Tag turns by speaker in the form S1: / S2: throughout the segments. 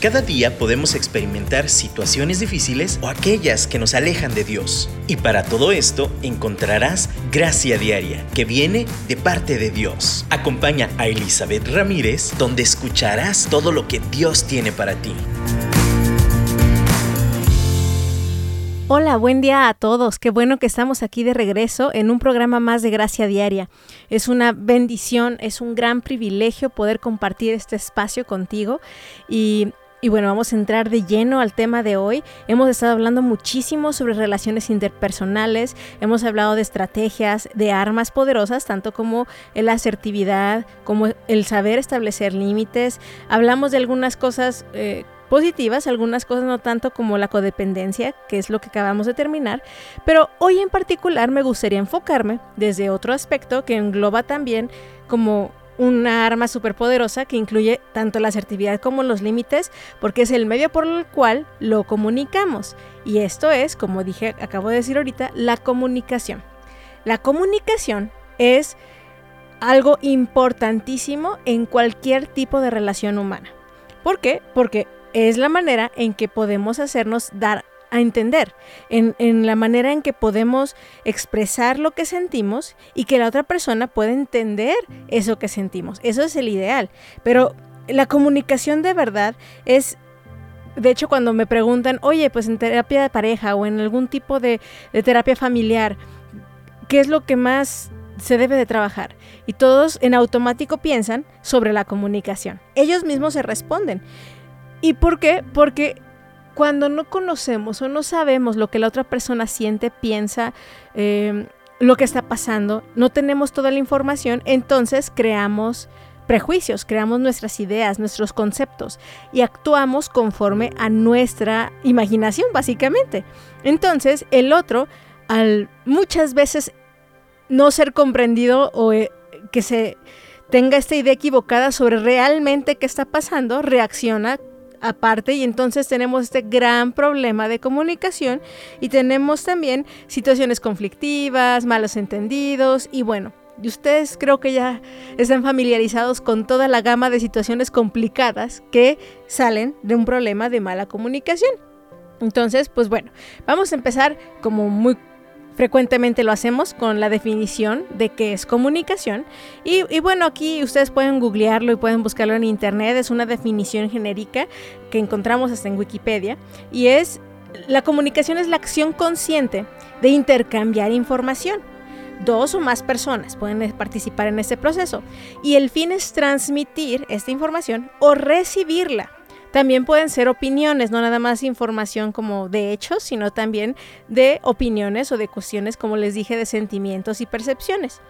S1: Cada día podemos experimentar situaciones difíciles o aquellas que nos alejan de Dios. Y para todo esto encontrarás gracia diaria que viene de parte de Dios. Acompaña a Elizabeth Ramírez donde escucharás todo lo que Dios tiene para ti.
S2: Hola, buen día a todos. Qué bueno que estamos aquí de regreso en un programa más de Gracia Diaria. Es una bendición, es un gran privilegio poder compartir este espacio contigo y y bueno, vamos a entrar de lleno al tema de hoy. Hemos estado hablando muchísimo sobre relaciones interpersonales, hemos hablado de estrategias, de armas poderosas, tanto como la asertividad, como el saber establecer límites. Hablamos de algunas cosas eh, positivas, algunas cosas no tanto como la codependencia, que es lo que acabamos de terminar, pero hoy en particular me gustaría enfocarme desde otro aspecto que engloba también como una arma superpoderosa que incluye tanto la asertividad como los límites, porque es el medio por el cual lo comunicamos. Y esto es, como dije, acabo de decir ahorita, la comunicación. La comunicación es algo importantísimo en cualquier tipo de relación humana. ¿Por qué? Porque es la manera en que podemos hacernos dar a entender, en, la manera en que podemos expresar lo que sentimos y que la otra persona pueda entender eso que sentimos. Eso es el ideal. Pero la comunicación de verdad es de hecho, cuando me preguntan, oye, pues en terapia de pareja o en algún tipo de, de, terapia familiar, ¿qué es lo que más se debe de trabajar? Y todos en automático piensan sobre la comunicación. Ellos mismos se responden. ¿Y por qué? Porque cuando no conocemos o no sabemos lo que la otra persona siente, piensa, em, lo que está pasando, no tenemos toda la información, entonces creamos prejuicios, creamos nuestras ideas, nuestros conceptos y actuamos conforme a nuestra imaginación, básicamente. Entonces, el otro, al muchas veces no ser comprendido o eh, que se tenga esta idea equivocada sobre realmente qué está pasando, reacciona aparte y entonces tenemos este gran problema de comunicación y tenemos también situaciones conflictivas, malos entendidos y bueno, ustedes creo que ya están familiarizados con toda la gama de situaciones complicadas que salen de un problema de mala comunicación. Entonces, pues bueno, vamos a empezar como muy Frecuentemente lo hacemos con la definición de qué es comunicación. Y, bueno, aquí ustedes pueden googlearlo y pueden buscarlo en internet. Es una definición genérica que encontramos hasta en Wikipedia. Y es, la comunicación es la acción consciente de intercambiar información. Dos o más personas pueden participar en este proceso. Y el fin es transmitir esta información o recibirla también pueden ser opiniones, no nada más información como de hechos, sino también de opiniones o de cuestiones, como les dije, de sentimientos y percepciones.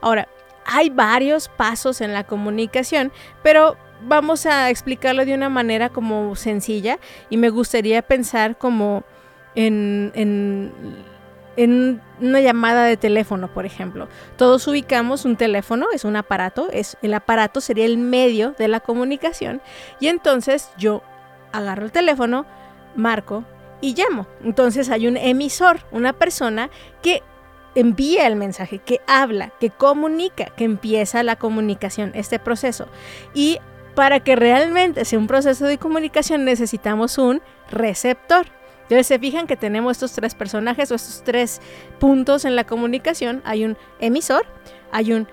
S2: Ahora, hay varios pasos en la comunicación, pero vamos a explicarlo de una manera como sencilla y me gustaría pensar como en, en en una llamada de teléfono, por ejemplo. Todos ubicamos un teléfono, es un aparato, es, el aparato sería el medio de la comunicación y entonces yo agarro el teléfono, marco y llamo. Entonces hay un emisor, una persona que envía el mensaje, que habla, que comunica, que empieza la comunicación, este proceso. Y para que realmente sea un proceso de comunicación necesitamos un receptor. Entonces se fijan que tenemos estos tres personajes o estos tres puntos en la comunicación. Hay un emisor, hay un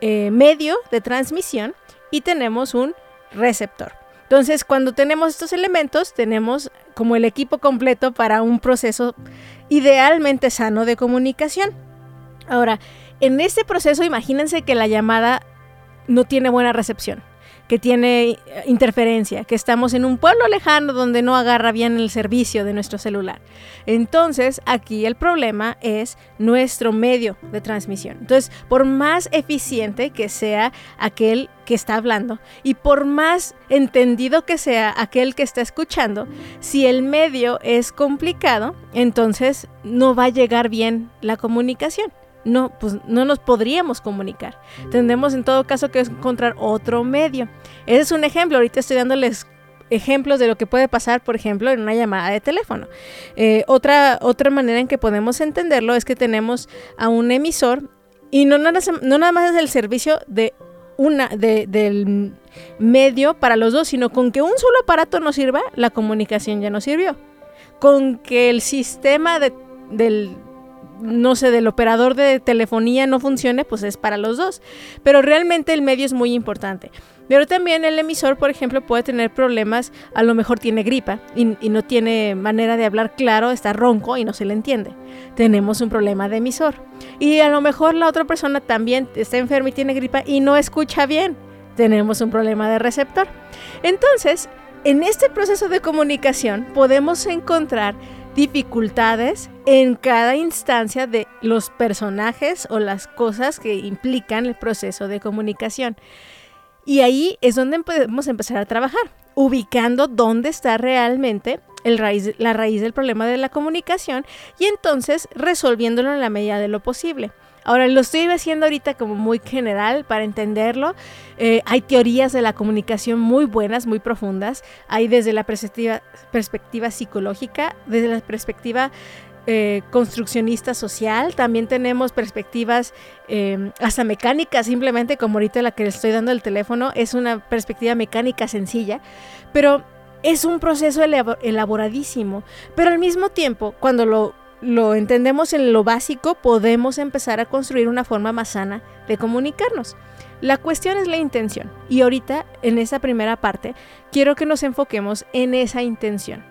S2: eh, medio de transmisión y tenemos un receptor. Entonces, cuando tenemos estos elementos, tenemos como el equipo completo para un proceso idealmente sano de comunicación. Ahora, en este proceso, imagínense que la llamada no tiene buena recepción que tiene eh, interferencia, que estamos en un pueblo lejano donde no agarra bien el servicio de nuestro celular. Entonces, aquí el problema es nuestro medio de transmisión. Entonces, por más eficiente que sea aquel que está hablando y por más entendido que sea aquel que está escuchando, si el medio es complicado, entonces no va a llegar bien la comunicación no, pues no nos podríamos comunicar. Tendremos en todo caso que encontrar otro medio. Ese es un ejemplo. Ahorita estoy dándoles ejemplos de lo que puede pasar, por ejemplo, en una llamada de teléfono. Eh, otra, otra manera en que podemos entenderlo es que tenemos a un emisor y no nada, no nada más es el servicio de una del medio para los dos, sino con que un solo aparato no sirva, la comunicación ya no sirvió. Con que el sistema del no sé, del operador de telefonía no funcione, pues es para los dos. Pero realmente el medio es muy importante. Pero también el emisor, por ejemplo, puede tener problemas, a lo mejor tiene gripa y, no tiene manera de hablar claro, está ronco y no se le entiende. Tenemos un problema de emisor. Y a lo mejor la otra persona también está enferma y tiene gripa y no escucha bien. Tenemos un problema de receptor. Entonces, en este proceso de comunicación podemos encontrar dificultades en cada instancia de los personajes o las cosas que implican el proceso de comunicación. Y ahí es donde podemos empezar a trabajar, ubicando dónde está realmente la raíz del problema de la comunicación y entonces resolviéndolo en la medida de lo posible. Ahora lo estoy haciendo ahorita como muy general para entenderlo. Eh, hay teorías de la comunicación muy buenas, muy profundas. Hay desde la perspectiva, psicológica, desde la perspectiva eh, construccionista social, también tenemos perspectivas em, hasta mecánicas, simplemente como ahorita la que le estoy dando el teléfono, es una perspectiva mecánica sencilla, pero es un proceso elaboradísimo, pero al mismo tiempo, cuando lo, lo entendemos en lo básico, podemos empezar a construir una forma más sana de comunicarnos. La cuestión es la intención, y ahorita en esa primera parte quiero que nos enfoquemos en esa intención,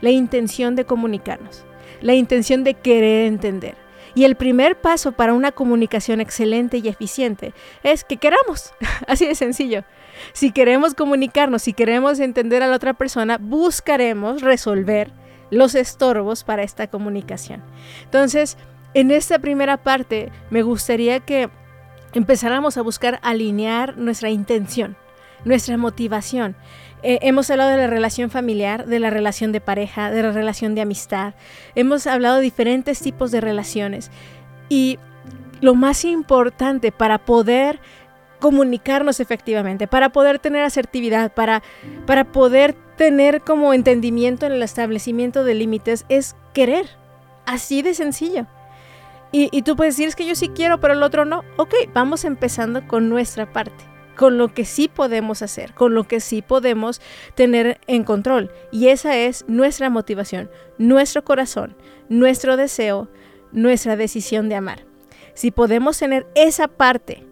S2: la intención de comunicarnos la intención de querer entender. Y el primer paso para una comunicación excelente y eficiente es que queramos, así de sencillo. Si queremos comunicarnos, si queremos entender a la otra persona, buscaremos resolver los estorbos para esta comunicación. Entonces, en esta primera parte me gustaría que empezáramos a buscar alinear nuestra intención, nuestra motivación. Eh, hemos hablado de la relación familiar, de la relación de pareja, de la relación de amistad. Hemos hablado de diferentes tipos de relaciones. Y lo más importante para poder comunicarnos efectivamente, para poder tener asertividad, para, para poder tener como entendimiento en el establecimiento de límites, es querer. Así de sencillo. Y, tú puedes decir, es que yo sí quiero, pero el otro no. Ok, vamos empezando con nuestra parte con lo que sí podemos hacer, con lo que sí podemos tener en control. Y esa es nuestra motivación, nuestro corazón, nuestro deseo, nuestra decisión de amar. Si podemos tener esa parte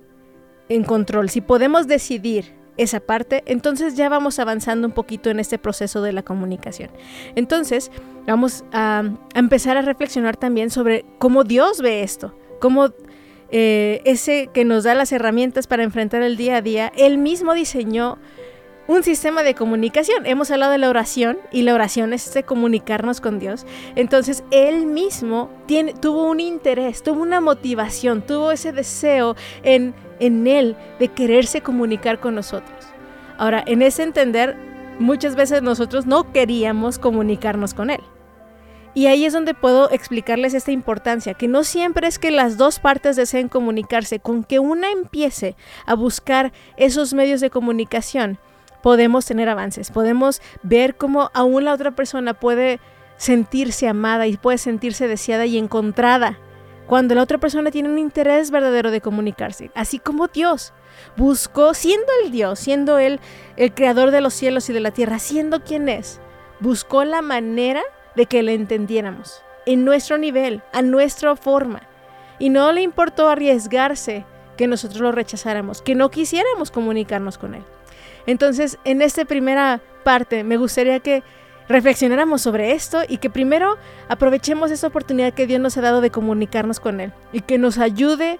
S2: en control, si podemos decidir esa parte, entonces ya vamos avanzando un poquito en este proceso de la comunicación. Entonces, vamos a, empezar a reflexionar también sobre cómo Dios ve esto, cómo eh, ese que nos da las herramientas para enfrentar el día a día, él mismo diseñó un sistema de comunicación. Hemos hablado de la oración y la oración es de comunicarnos con Dios. Entonces él mismo tiene, tuvo un interés, tuvo una motivación, tuvo ese deseo en, en él de quererse comunicar con nosotros. Ahora, en ese entender, muchas veces nosotros no queríamos comunicarnos con él. Y ahí es donde puedo explicarles esta importancia, que no siempre es que las dos partes deseen comunicarse, con que una empiece a buscar esos medios de comunicación, podemos tener avances, podemos ver cómo aún la otra persona puede sentirse amada y puede sentirse deseada y encontrada cuando la otra persona tiene un interés verdadero de comunicarse, así como Dios buscó, siendo el Dios, siendo Él el creador de los cielos y de la tierra, siendo quien es, buscó la manera de que le entendiéramos, en nuestro nivel, a nuestra forma. Y no le importó arriesgarse que nosotros lo rechazáramos, que no quisiéramos comunicarnos con él. Entonces, en esta primera parte, me gustaría que reflexionáramos sobre esto y que primero aprovechemos esta oportunidad que Dios nos ha dado de comunicarnos con Él y que nos ayude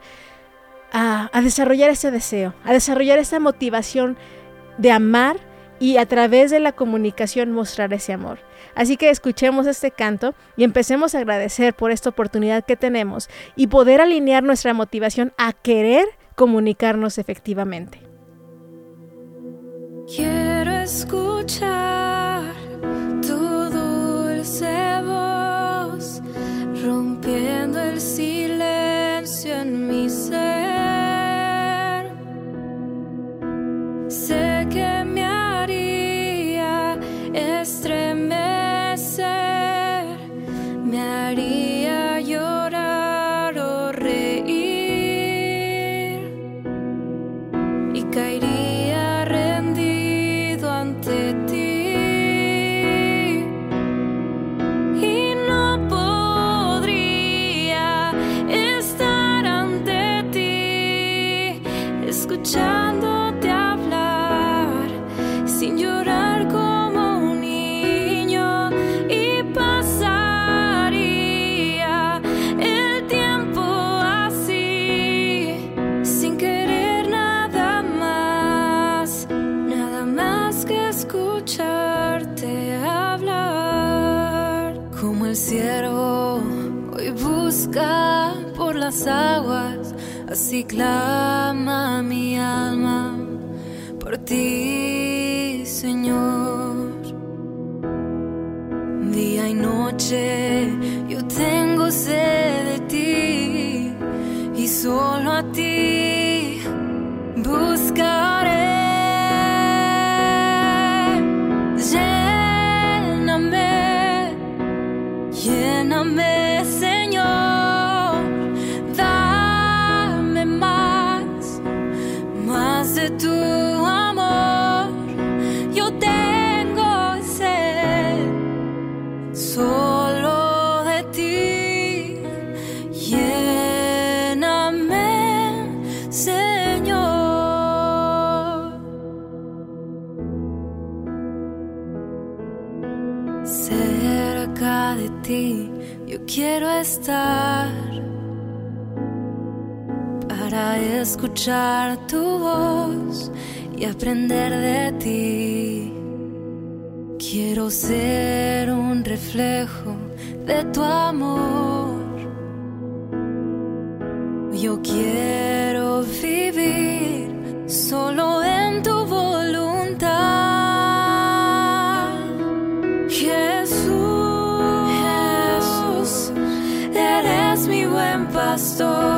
S2: a, a desarrollar ese deseo, a desarrollar esa motivación de amar y a través de la comunicación mostrar ese amor. Así que escuchemos este canto y empecemos a agradecer por esta oportunidad que tenemos y poder alinear nuestra motivación a querer comunicarnos efectivamente.
S3: Quiero escuchar voz rompiendo el silencio escuchar tu voz y aprender de ti. Quiero ser un reflejo de tu amor. Yo quiero vivir solo en tu voluntad. Jesús, Jesús, eres mi buen pastor.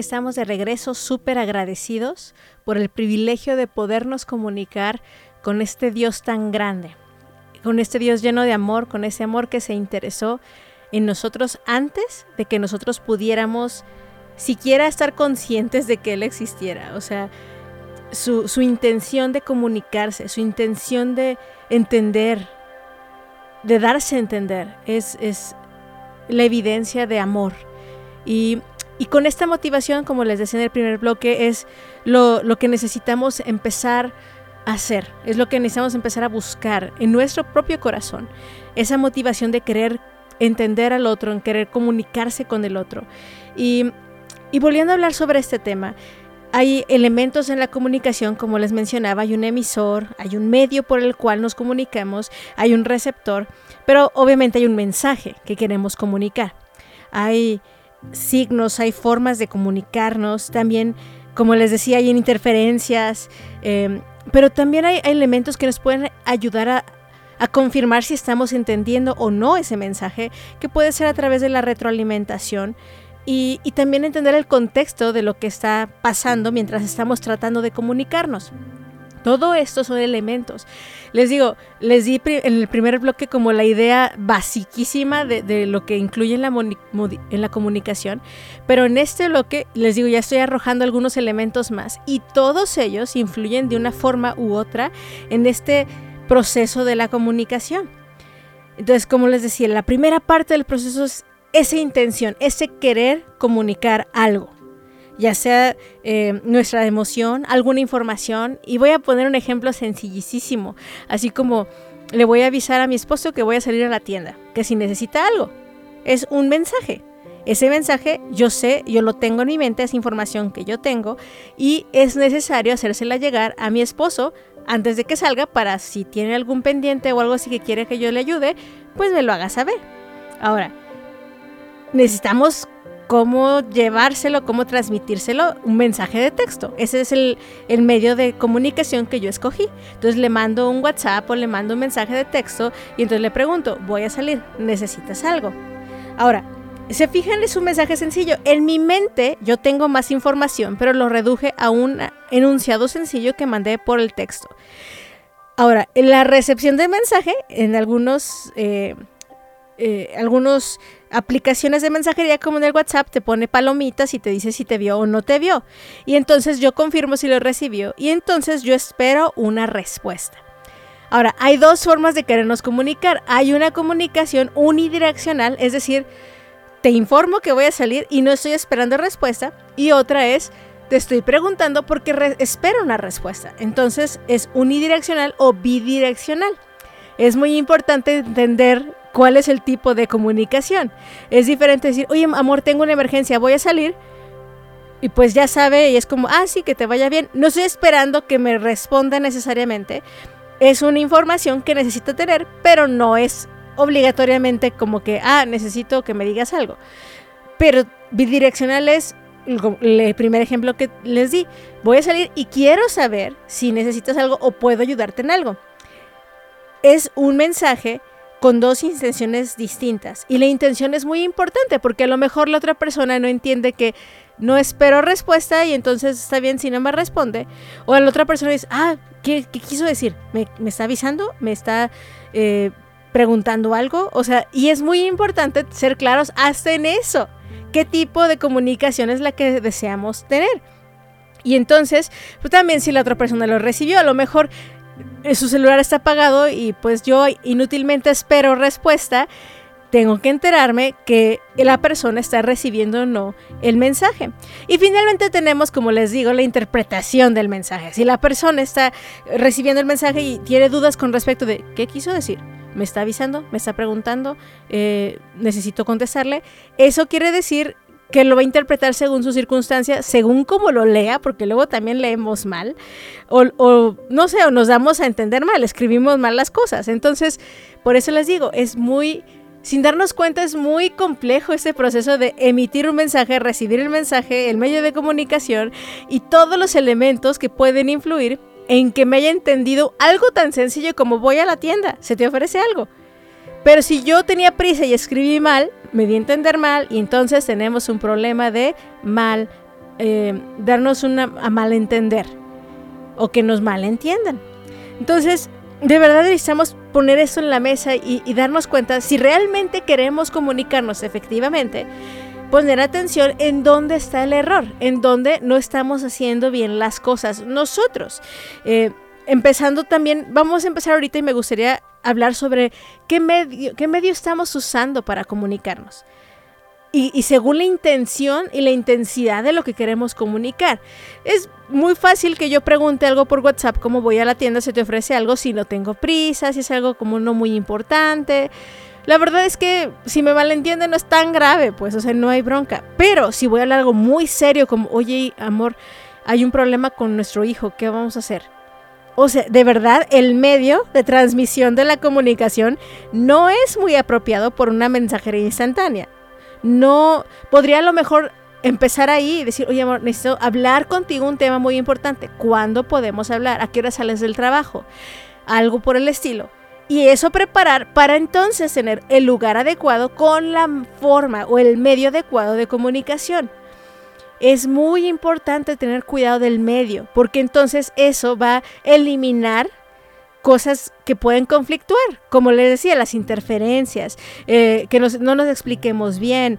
S2: Estamos de regreso súper agradecidos por el privilegio de podernos comunicar con este Dios tan grande, con este Dios lleno de amor, con ese amor que se interesó en nosotros antes de que nosotros pudiéramos siquiera estar conscientes de que Él existiera. O sea, su, su intención de comunicarse, su intención de entender, de darse a entender, es, es la evidencia de amor. Y y con esta motivación, como les decía en el primer bloque, es lo, lo, que necesitamos empezar a hacer, es lo que necesitamos empezar a buscar en nuestro propio corazón. Esa motivación de querer entender al otro, en querer comunicarse con el otro. Y, y volviendo a hablar sobre este tema, hay elementos en la comunicación, como les mencionaba, hay un emisor, hay un medio por el cual nos comunicamos, hay un receptor, pero obviamente hay un mensaje que queremos comunicar. Hay signos, hay formas de comunicarnos, también, como les decía, hay interferencias, eh, pero también hay, elementos que nos pueden ayudar a, confirmar si estamos entendiendo o no ese mensaje, que puede ser a través de la retroalimentación. Y también entender el contexto de lo que está pasando mientras estamos tratando de comunicarnos. Todo esto son elementos. Les digo, les di en el primer bloque como la idea basiquísima de, lo que incluye en la, en la, comunicación, pero en este bloque, les digo, ya estoy arrojando algunos elementos más y todos ellos influyen de una forma u otra en este proceso de la comunicación. Entonces, como les decía, la primera parte del proceso es esa intención, ese querer comunicar algo ya sea eh, nuestra emoción, alguna información. Y voy a poner un ejemplo sencillísimo, así como le voy a avisar a mi esposo que voy a salir a la tienda, que si necesita algo, es un mensaje. Ese mensaje yo sé, yo lo tengo en mi mente, es información que yo tengo y es necesario hacérsela llegar a mi esposo antes de que salga para si tiene algún pendiente o algo así que quiere que yo le ayude, pues me lo haga saber. Ahora, necesitamos cómo llevárselo, cómo transmitírselo, un mensaje de texto. Ese es el, el, medio de comunicación que yo escogí. Entonces le mando un WhatsApp o le mando un mensaje de texto y entonces le pregunto, voy a salir, ¿necesitas algo? Ahora, se fijan, es un mensaje sencillo. En mi mente yo tengo más información, pero lo reduje a un enunciado sencillo que mandé por el texto. Ahora, en la recepción del mensaje, en algunos, eh, eh, algunos aplicaciones de mensajería como en el WhatsApp te pone palomitas y te dice si te vio o no te vio. Y entonces yo confirmo si lo recibió y entonces yo espero una respuesta. Ahora, hay dos formas de querernos comunicar. Hay una comunicación unidireccional, es decir, te informo que voy a salir y no estoy esperando respuesta. Y otra es, te estoy preguntando porque espero una respuesta. Entonces es unidireccional o bidireccional. Es muy importante entender cuál es el tipo de comunicación. Es diferente decir, oye, amor, tengo una emergencia, voy a salir. Y pues ya sabe y es como, ah, sí, que te vaya bien. No estoy esperando que me responda necesariamente. Es una información que necesito tener, pero no es obligatoriamente como que, ah, necesito que me digas algo. Pero bidireccional es el primer ejemplo que les di. Voy a salir y quiero saber si necesitas algo o puedo ayudarte en algo. Es un mensaje con dos intenciones distintas. Y la intención es muy importante porque a lo mejor la otra persona no entiende que no espero respuesta y entonces está bien si no me responde. O la otra persona dice, ah, ¿qué, quiso decir? ¿Me, está avisando? ¿Me está eh, preguntando algo? O sea, y es muy importante ser claros hasta en eso. ¿Qué tipo de comunicación es la que deseamos tener? Y entonces, pues también si la otra persona lo recibió, a lo mejor su celular está apagado y pues yo inútilmente espero respuesta, tengo que enterarme que la persona está recibiendo o no el mensaje. Y finalmente tenemos, como les digo, la interpretación del mensaje. Si la persona está recibiendo el mensaje y tiene dudas con respecto de qué quiso decir, me está avisando, me está preguntando, eh, necesito contestarle, eso quiere decir que lo va a interpretar según su circunstancia, según como lo lea, porque luego también leemos mal, o, no sé, o nos damos a entender mal, escribimos mal las cosas. Entonces, por eso les digo, es muy, sin darnos cuenta, es muy complejo este proceso de emitir un mensaje, recibir el mensaje, el medio de comunicación y todos los elementos que pueden influir en que me haya entendido algo tan sencillo como voy a la tienda, se te ofrece algo. Pero si yo tenía prisa y escribí mal, me di a entender mal y entonces tenemos un problema de mal, eh, darnos una, a malentender o que nos malentiendan. Entonces, de verdad necesitamos poner eso en la mesa y, darnos cuenta si realmente queremos comunicarnos efectivamente, poner atención en dónde está el error, en dónde no estamos haciendo bien las cosas nosotros. Eh, empezando también, vamos a empezar ahorita y me gustaría hablar sobre qué medio, qué medio estamos usando para comunicarnos. Y, según la intención y la intensidad de lo que queremos comunicar. Es muy fácil que yo pregunte algo por WhatsApp, como voy a la tienda, se te ofrece algo si no tengo prisa, si es algo como no muy importante. La verdad es que si me malentienden no es tan grave, pues, o sea, no hay bronca. Pero si voy a hablar algo muy serio como, oye, amor, hay un problema con nuestro hijo, ¿qué vamos a hacer? O sea, de verdad, el medio de transmisión de la comunicación no es muy apropiado por una mensajería instantánea. No, podría a lo mejor empezar ahí y decir, oye amor, necesito hablar contigo un tema muy importante. ¿Cuándo podemos hablar? ¿A qué hora sales del trabajo? Algo por el estilo. Y eso preparar para entonces tener el lugar adecuado con la forma o el medio adecuado de comunicación es muy importante tener cuidado del medio, porque entonces eso va a eliminar cosas que pueden conflictuar, como les decía, las interferencias, eh, que no nos expliquemos bien.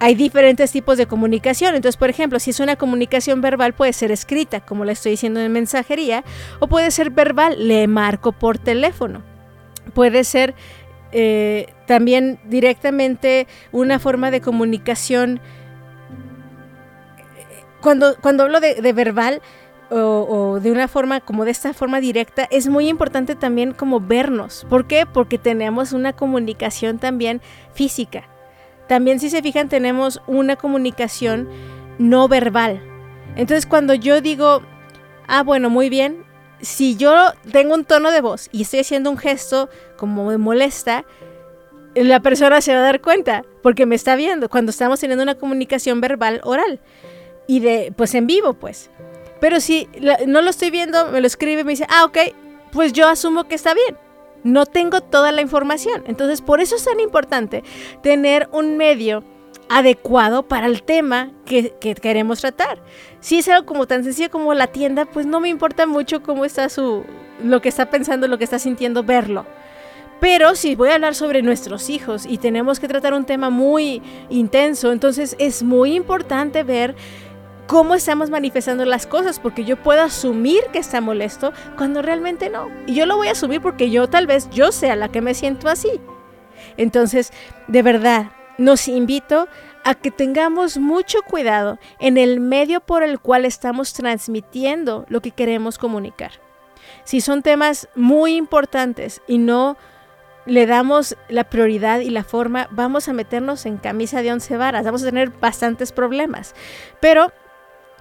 S2: Hay diferentes tipos de comunicación. Entonces, por ejemplo, si es una comunicación verbal, puede ser escrita, como le estoy diciendo en mensajería, o puede ser verbal, le marco por teléfono. Puede ser eh, también directamente una forma de comunicación cuando, cuando hablo de, verbal o, de una forma como de esta forma directa, es muy importante también como vernos. ¿Por qué? Porque tenemos una comunicación también física. También si se fijan tenemos una comunicación no verbal. Entonces cuando yo digo, ah, bueno, muy bien, si yo tengo un tono de voz y estoy haciendo un gesto como me molesta, la persona se va a dar cuenta porque me está viendo cuando estamos teniendo una comunicación verbal oral y de pues en vivo pues. Pero si no lo estoy viendo, me lo escribe, me dice, "Ah, ok, pues yo asumo que está bien." No tengo toda la información. Entonces, por eso es tan importante tener un medio adecuado para el tema que, queremos tratar. Si es algo como tan sencillo como la tienda, pues no me importa mucho cómo está su, lo que está pensando, lo que está sintiendo, verlo. Pero si voy a hablar sobre nuestros hijos y tenemos que tratar un tema muy intenso, entonces es muy importante ver cómo estamos manifestando las cosas, porque yo puedo asumir que está molesto cuando realmente no. Y yo lo voy a asumir porque yo tal vez yo sea la que me siento así. Entonces, de verdad, nos invito a que tengamos mucho cuidado en el medio por el cual estamos transmitiendo lo que queremos comunicar. Si son temas muy importantes y no le damos la prioridad y la forma, vamos a meternos en camisa de once varas, vamos a tener bastantes problemas. Pero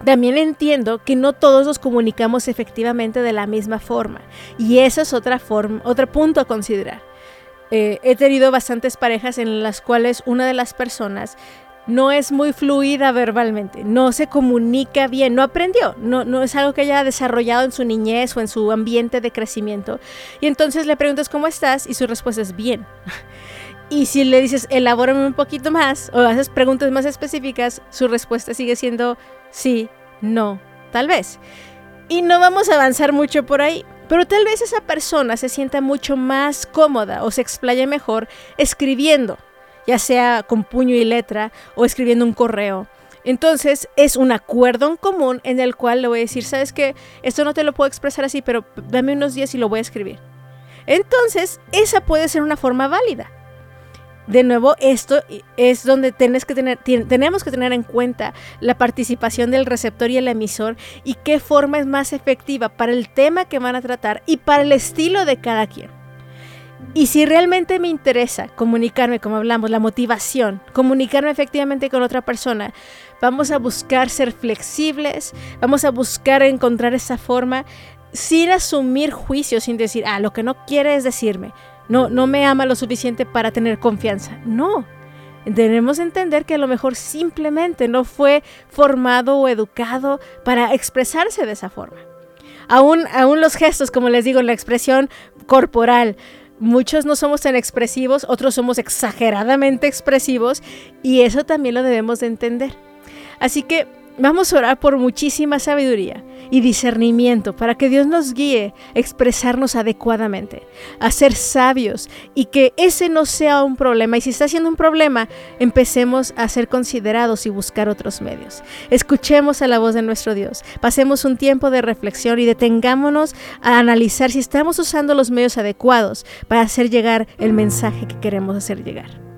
S2: también entiendo que no todos nos comunicamos efectivamente de la misma forma y eso es otra forma, otro punto a considerar. Eh, he tenido bastantes parejas en las cuales una de las personas no es muy fluida verbalmente, no se comunica bien, no aprendió, no, no es algo que haya desarrollado en su niñez o en su ambiente de crecimiento. Y entonces le preguntas cómo estás y su respuesta es bien. Y si le dices, elabórame un poquito más o haces preguntas más específicas, su respuesta sigue siendo sí, no, tal vez. Y no vamos a avanzar mucho por ahí. Pero tal vez esa persona se sienta mucho más cómoda o se explaye mejor escribiendo, ya sea con puño y letra o escribiendo un correo. Entonces es un acuerdo en común en el cual le voy a decir, sabes que esto no te lo puedo expresar así, pero dame unos días y lo voy a escribir. Entonces esa puede ser una forma válida de nuevo, esto es donde tienes que tener, tenemos que tener en cuenta la participación del receptor y el emisor y qué forma es más efectiva para el tema que van a tratar y para el estilo de cada quien. Y si realmente me interesa comunicarme, como hablamos, la motivación, comunicarme efectivamente con otra persona, vamos a buscar ser flexibles, vamos a buscar encontrar esa forma sin asumir juicios, sin decir, ah, lo que no quiere es decirme, no, no me ama lo suficiente para tener confianza. No, Debemos entender que a lo mejor simplemente no fue formado o educado para expresarse de esa forma. Aún, aún los gestos, como les digo, la expresión corporal. Muchos no somos tan expresivos, otros somos exageradamente expresivos y eso también lo debemos de entender. Así que Vamos a orar por muchísima sabiduría y discernimiento para que Dios nos guíe a expresarnos adecuadamente, a ser sabios y que ese no sea un problema. Y si está siendo un problema, empecemos a ser considerados y buscar otros medios. Escuchemos a la voz de nuestro Dios, pasemos un tiempo de reflexión y detengámonos a analizar si estamos usando los medios adecuados para hacer llegar el mensaje que queremos hacer llegar.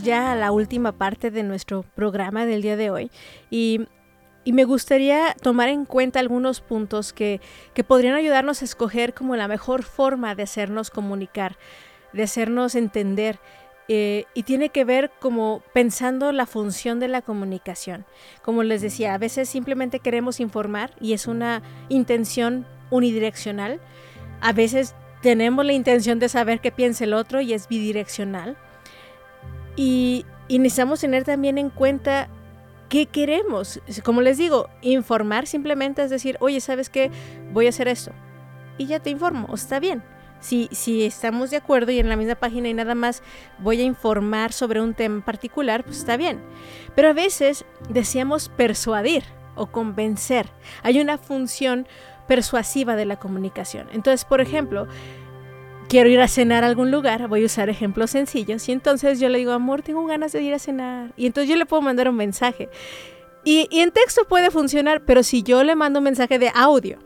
S2: Ya a la última parte de nuestro programa del día de hoy y, y me gustaría tomar en cuenta algunos puntos que, que podrían ayudarnos a escoger como la mejor forma de hacernos comunicar, de hacernos entender. eh, y tiene que ver como pensando la función de la comunicación. Como les decía, a veces simplemente queremos informar y es una intención unidireccional. A veces tenemos la intención de saber qué piensa el otro y es bidireccional. Y, y necesitamos tener también en cuenta qué queremos. Como les digo, informar simplemente es decir, oye, ¿sabes qué? Voy a hacer esto. Y ya te informo, está bien. Si, si estamos de acuerdo y en la misma página y nada más voy a informar sobre un tema particular, pues está bien. Pero a veces deseamos persuadir o convencer. Hay una función persuasiva de la comunicación. Entonces, por ejemplo, quiero ir a cenar a algún lugar, voy a usar ejemplos sencillos, y entonces yo le digo, amor, tengo ganas de ir a cenar. Y entonces yo le puedo mandar un mensaje. Y, y en texto puede funcionar, pero si yo le mando un mensaje de audio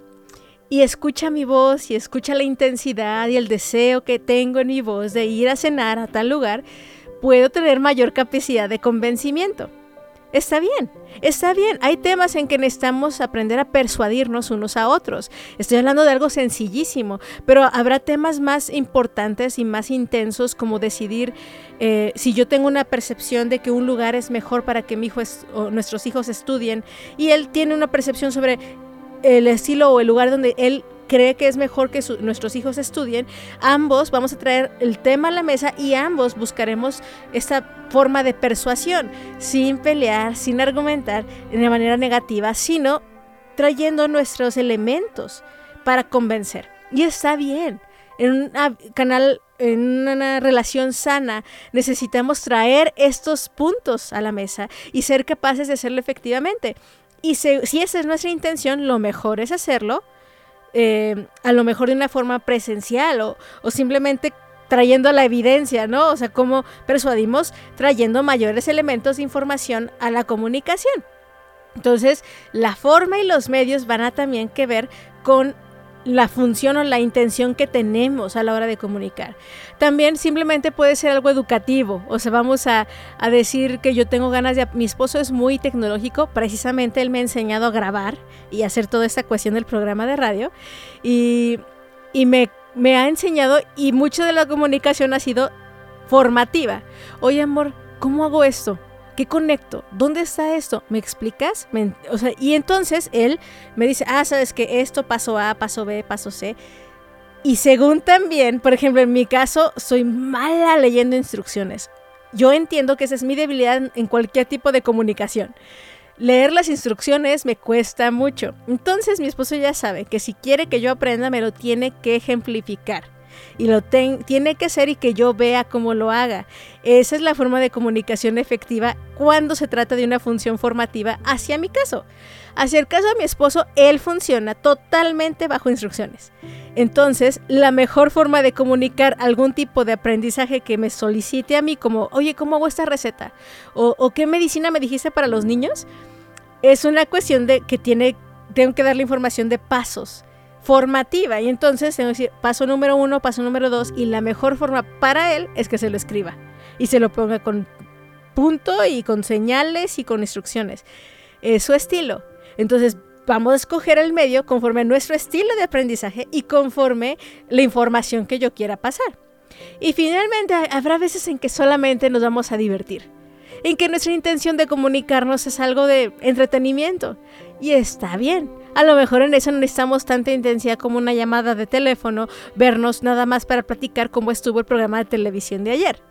S2: y escucha mi voz y escucha la intensidad y el deseo que tengo en mi voz de ir a cenar a tal lugar, puedo tener mayor capacidad de convencimiento. Está bien, está bien. Hay temas en que necesitamos aprender a persuadirnos unos a otros. Estoy hablando de algo sencillísimo, pero habrá temas más importantes y más intensos como decidir eh, si yo tengo una percepción de que un lugar es mejor para que mi hijo o nuestros hijos estudien y él tiene una percepción sobre el estilo o el lugar donde él cree que es mejor que nuestros hijos estudien, ambos vamos a traer el tema a la mesa y ambos buscaremos esta forma de persuasión, sin pelear, sin argumentar de manera negativa, sino trayendo nuestros elementos para convencer. Y está bien. En un canal, en una relación sana, necesitamos traer estos puntos a la mesa y ser capaces de hacerlo efectivamente. Y se- si esa es nuestra intención, lo mejor es hacerlo, eh, a lo mejor de una forma presencial o, o simplemente trayendo la evidencia, ¿no? O sea, cómo persuadimos trayendo mayores elementos de información a la comunicación. Entonces, la forma y los medios van a también que ver con la función o la intención que tenemos a la hora de comunicar. También simplemente puede ser algo educativo, o sea, vamos a, a decir que yo tengo ganas de... Mi esposo es muy tecnológico, precisamente él me ha enseñado a grabar y hacer toda esta cuestión del programa de radio y, y me, me ha enseñado y mucho de la comunicación ha sido formativa. Oye, amor, ¿cómo hago esto? ¿Qué conecto? ¿Dónde está esto? ¿Me explicas? o sea, y entonces él me dice, ah, sabes que esto paso A, paso B, paso C. Y según también, por ejemplo, en mi caso, soy mala leyendo instrucciones. Yo entiendo que esa es mi debilidad en cualquier tipo de comunicación. Leer las instrucciones me cuesta mucho. Entonces mi esposo ya sabe que si quiere que yo aprenda me lo tiene que ejemplificar. Y lo tiene que ser y que yo vea cómo lo haga. Esa es la forma de comunicación efectiva cuando se trata de una función formativa hacia mi caso. Hacia el caso de mi esposo, él funciona totalmente bajo instrucciones. Entonces, la mejor forma de comunicar algún tipo de aprendizaje que me solicite a mí, como, oye, ¿cómo hago esta receta? O, ¿qué medicina me dijiste para los niños? Es una cuestión de que tiene, tengo que darle información de pasos formativa. Y entonces tengo que decir paso número uno, paso número dos, y la mejor forma para él es que se lo escriba y se lo ponga con punto y con señales y con instrucciones. Es su estilo. Entonces, vamos a escoger el medio conforme a nuestro estilo de aprendizaje y conforme la información que yo quiera pasar. Y finalmente, habrá veces en que solamente nos vamos a divertir, en que nuestra intención de comunicarnos es algo de entretenimiento. Y está bien. A lo mejor en eso no necesitamos tanta intensidad como una llamada de teléfono, vernos nada más para platicar cómo estuvo el programa de televisión de ayer.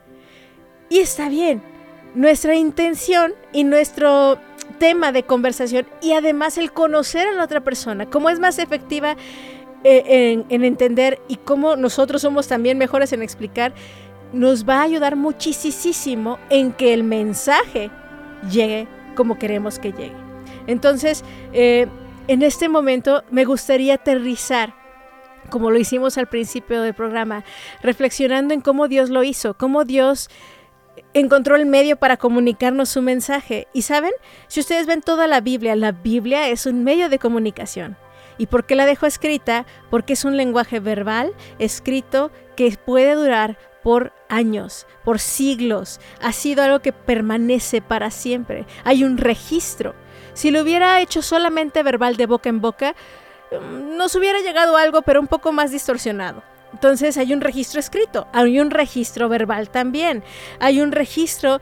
S2: Y está bien. Nuestra intención y nuestro tema de conversación y además el conocer a la otra persona, cómo es más efectiva eh, en, entender y cómo nosotros somos también mejores en explicar, nos va a ayudar muchísimo en que el mensaje llegue como queremos que llegue. Entonces, eh, en este momento me gustaría aterrizar como lo hicimos al principio del programa, reflexionando en cómo Dios lo hizo, cómo Dios encontró el medio para comunicarnos su mensaje. Y saben, si ustedes ven toda la Biblia, la Biblia es un medio de comunicación. ¿Y por qué la dejó escrita? Porque es un lenguaje verbal, escrito, que puede durar por años, por siglos. Ha sido algo que permanece para siempre. Hay un registro. Si lo hubiera hecho solamente verbal de boca en boca, mm, nos hubiera llegado algo, pero un poco más distorsionado. Entonces hay un registro escrito, hay un registro verbal también, hay un registro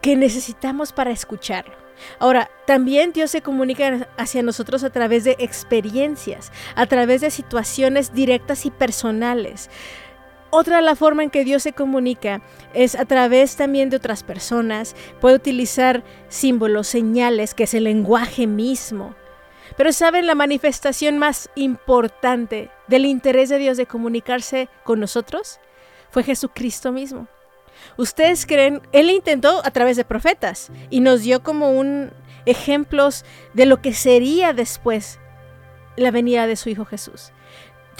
S2: que necesitamos para escucharlo. Ahora, también Dios se comunica hacia nosotros a través de experiencias, a través de situaciones directas y personales. Otra de la forma en que Dios se comunica es a través también de otras personas. Puede utilizar símbolos, señales, que es el lenguaje mismo. Pero ¿saben la manifestación más importante del interés de Dios de comunicarse con nosotros? Fue Jesucristo mismo. Ustedes creen, Él intentó a través de profetas y nos dio como un ejemplos de lo que sería después la venida de su Hijo Jesús.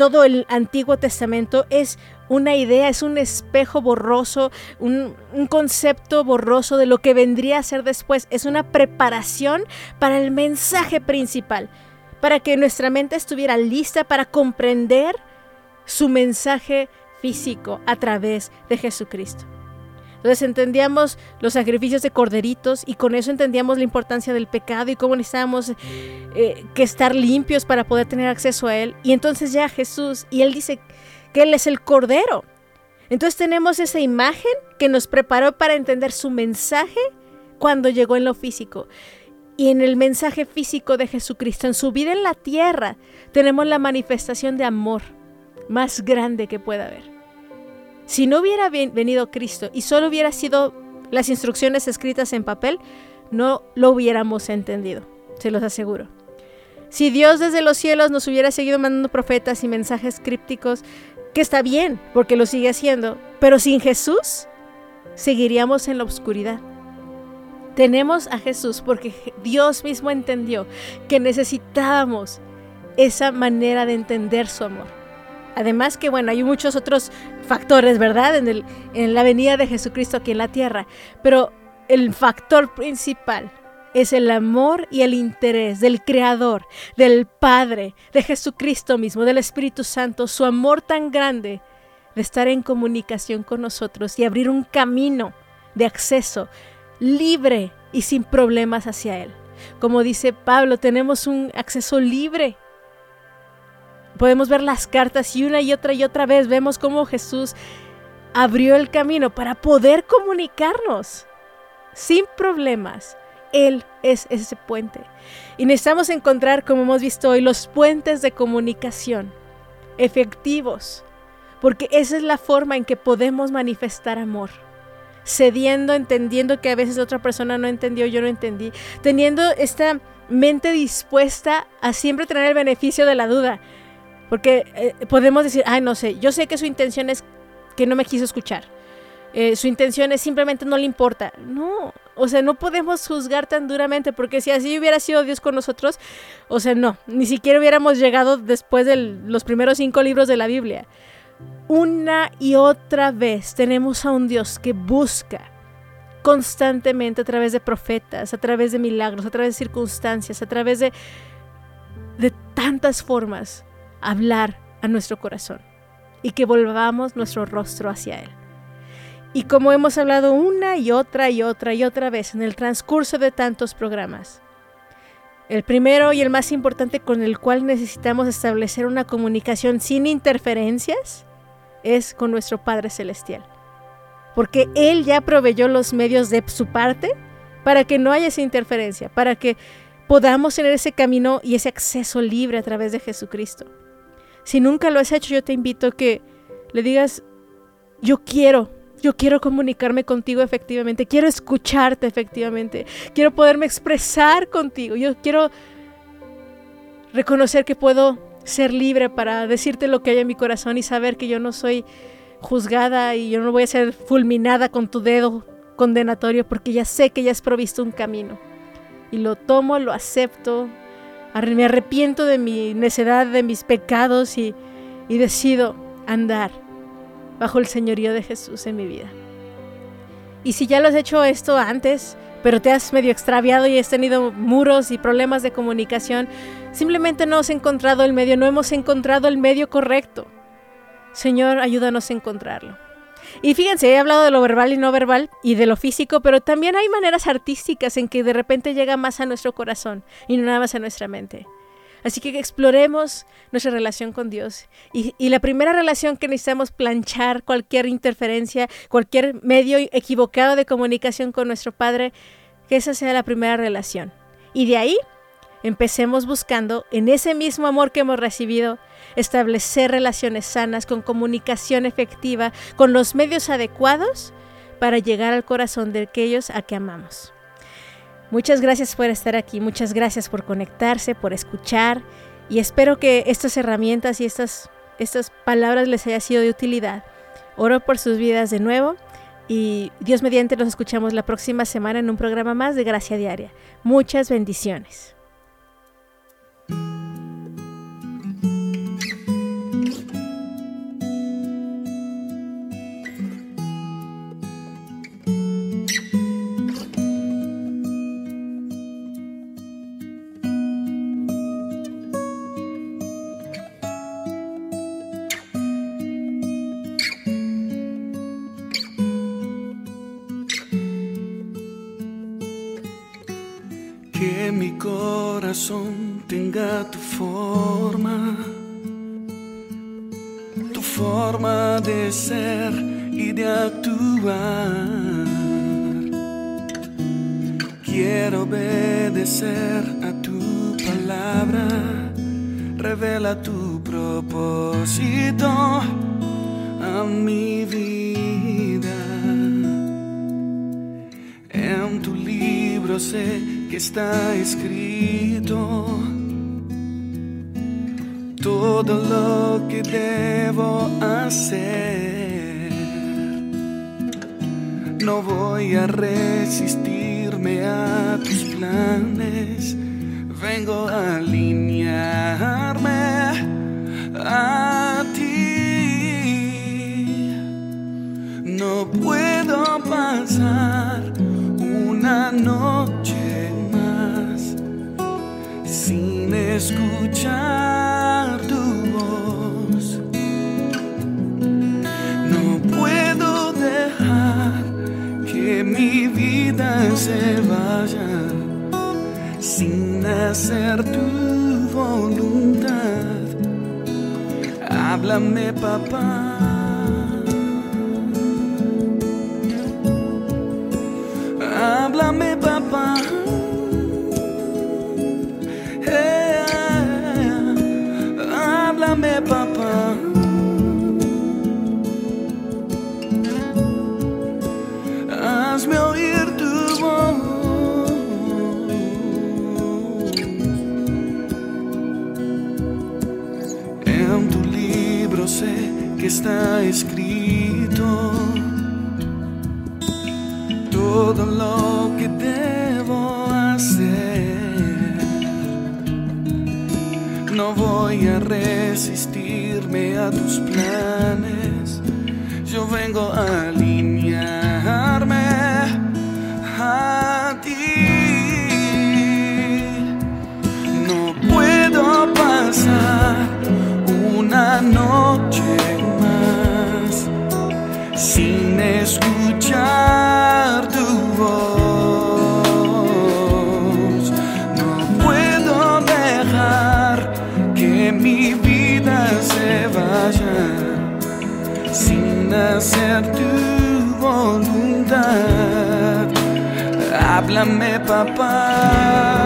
S2: Todo el Antiguo Testamento es una idea, es un espejo borroso, un, concepto borroso de lo que vendría a ser después. Es una preparación para el mensaje principal, para que nuestra mente estuviera lista para comprender su mensaje físico a través de Jesucristo. Entonces entendíamos los sacrificios de corderitos y con eso entendíamos la importancia del pecado y cómo necesitábamos eh, que estar limpios para poder tener acceso a Él. Y entonces ya Jesús, y Él dice que Él es el Cordero. Entonces tenemos esa imagen que nos preparó para entender su mensaje cuando llegó en lo físico. Y en el mensaje físico de Jesucristo, en su vida en la tierra, tenemos la manifestación de amor más grande que pueda haber. Si no hubiera venido Cristo y solo hubiera sido las instrucciones escritas en papel, no lo hubiéramos entendido, se los aseguro. Si Dios desde los cielos nos hubiera seguido mandando profetas y mensajes crípticos, que está bien, porque lo sigue haciendo, pero sin Jesús, seguiríamos en la oscuridad. Tenemos a Jesús porque Dios mismo entendió que necesitábamos esa manera de entender su amor. Además que, bueno, hay muchos otros factores, ¿verdad? En, el, en la venida de Jesucristo aquí en la tierra. Pero el factor principal es el amor y el interés del Creador, del Padre, de Jesucristo mismo, del Espíritu Santo, su amor tan grande de estar en comunicación con nosotros y abrir un camino de acceso libre y sin problemas hacia Él. Como dice Pablo, tenemos un acceso libre podemos ver las cartas y una y otra y otra vez vemos cómo Jesús abrió el camino para poder comunicarnos. sin problemas. Él es ese puente. Y necesitamos encontrar, como hemos visto hoy, los puentes de comunicación efectivos, porque esa es la forma en que podemos manifestar amor. Cediendo, entendiendo que a veces otra persona no entendió, yo no entendí, teniendo esta mente dispuesta a siempre tener el beneficio de la duda. Porque eh, podemos decir, ay, no sé, yo sé que su intención es que no me quiso escuchar. Eh, su intención es simplemente no le importa. No, o sea, no podemos juzgar tan duramente porque si así hubiera sido Dios con nosotros, o sea, no, ni siquiera hubiéramos llegado después de los primeros cinco libros de la Biblia. Una y otra vez tenemos a un Dios que busca constantemente a través de profetas, a través de milagros, a través de circunstancias, a través de, de tantas formas, hablar a nuestro corazón y que volvamos nuestro rostro hacia Él. Y como hemos hablado una y otra y otra y otra vez en el transcurso de tantos programas, el primero y el más importante con el cual necesitamos establecer una comunicación sin interferencias es con nuestro Padre Celestial. Porque Él ya proveyó los medios de su parte para que no haya esa interferencia, para que podamos tener ese camino y ese acceso libre a través de Jesucristo. Si nunca lo has hecho, yo te invito a que le digas, yo quiero, yo quiero comunicarme contigo efectivamente, quiero escucharte efectivamente, quiero poderme expresar contigo, yo quiero reconocer que puedo ser libre para decirte lo que hay en mi corazón y saber que yo no soy juzgada y yo no voy a ser fulminada con tu dedo condenatorio porque ya sé que ya has provisto un camino. Y lo tomo, lo acepto, me arrepiento de mi necedad, de mis pecados y, y decido andar bajo el señorío de Jesús en mi vida. Y si ya lo has hecho esto antes, pero te has medio extraviado y has tenido muros y problemas de comunicación, simplemente no has encontrado el medio, no hemos encontrado el medio correcto. Señor, ayúdanos a encontrarlo. Y fíjense, he hablado de lo verbal y no verbal y de lo físico, pero también hay maneras artísticas en que de repente llega más a nuestro corazón y no nada más a nuestra mente. Así que exploremos nuestra relación con Dios. Y, la primera relación que necesitamos planchar cualquier interferencia, cualquier medio equivocado de comunicación con nuestro Padre, que esa sea la primera relación. Y de ahí empecemos buscando, en ese mismo amor que hemos recibido, establecer relaciones sanas, con comunicación efectiva, con los medios adecuados para llegar al corazón de aquellos a que amamos. Muchas gracias por estar aquí, muchas gracias por conectarse, por escuchar y espero que estas herramientas y estas, estas palabras les haya sido de utilidad. Oro por sus vidas de nuevo y Dios mediante nos escuchamos la próxima semana en un programa más de Gracia Diaria. Muchas bendiciones.
S4: Tu voz. No puedo dejar que mi vida se vaya sin hacer tu voluntad. Háblame, papá. Está escrito todo lo que debo hacer. No voy a resistirme a tus planes. Yo vengo a hacer tu voluntad. Háblame, papá.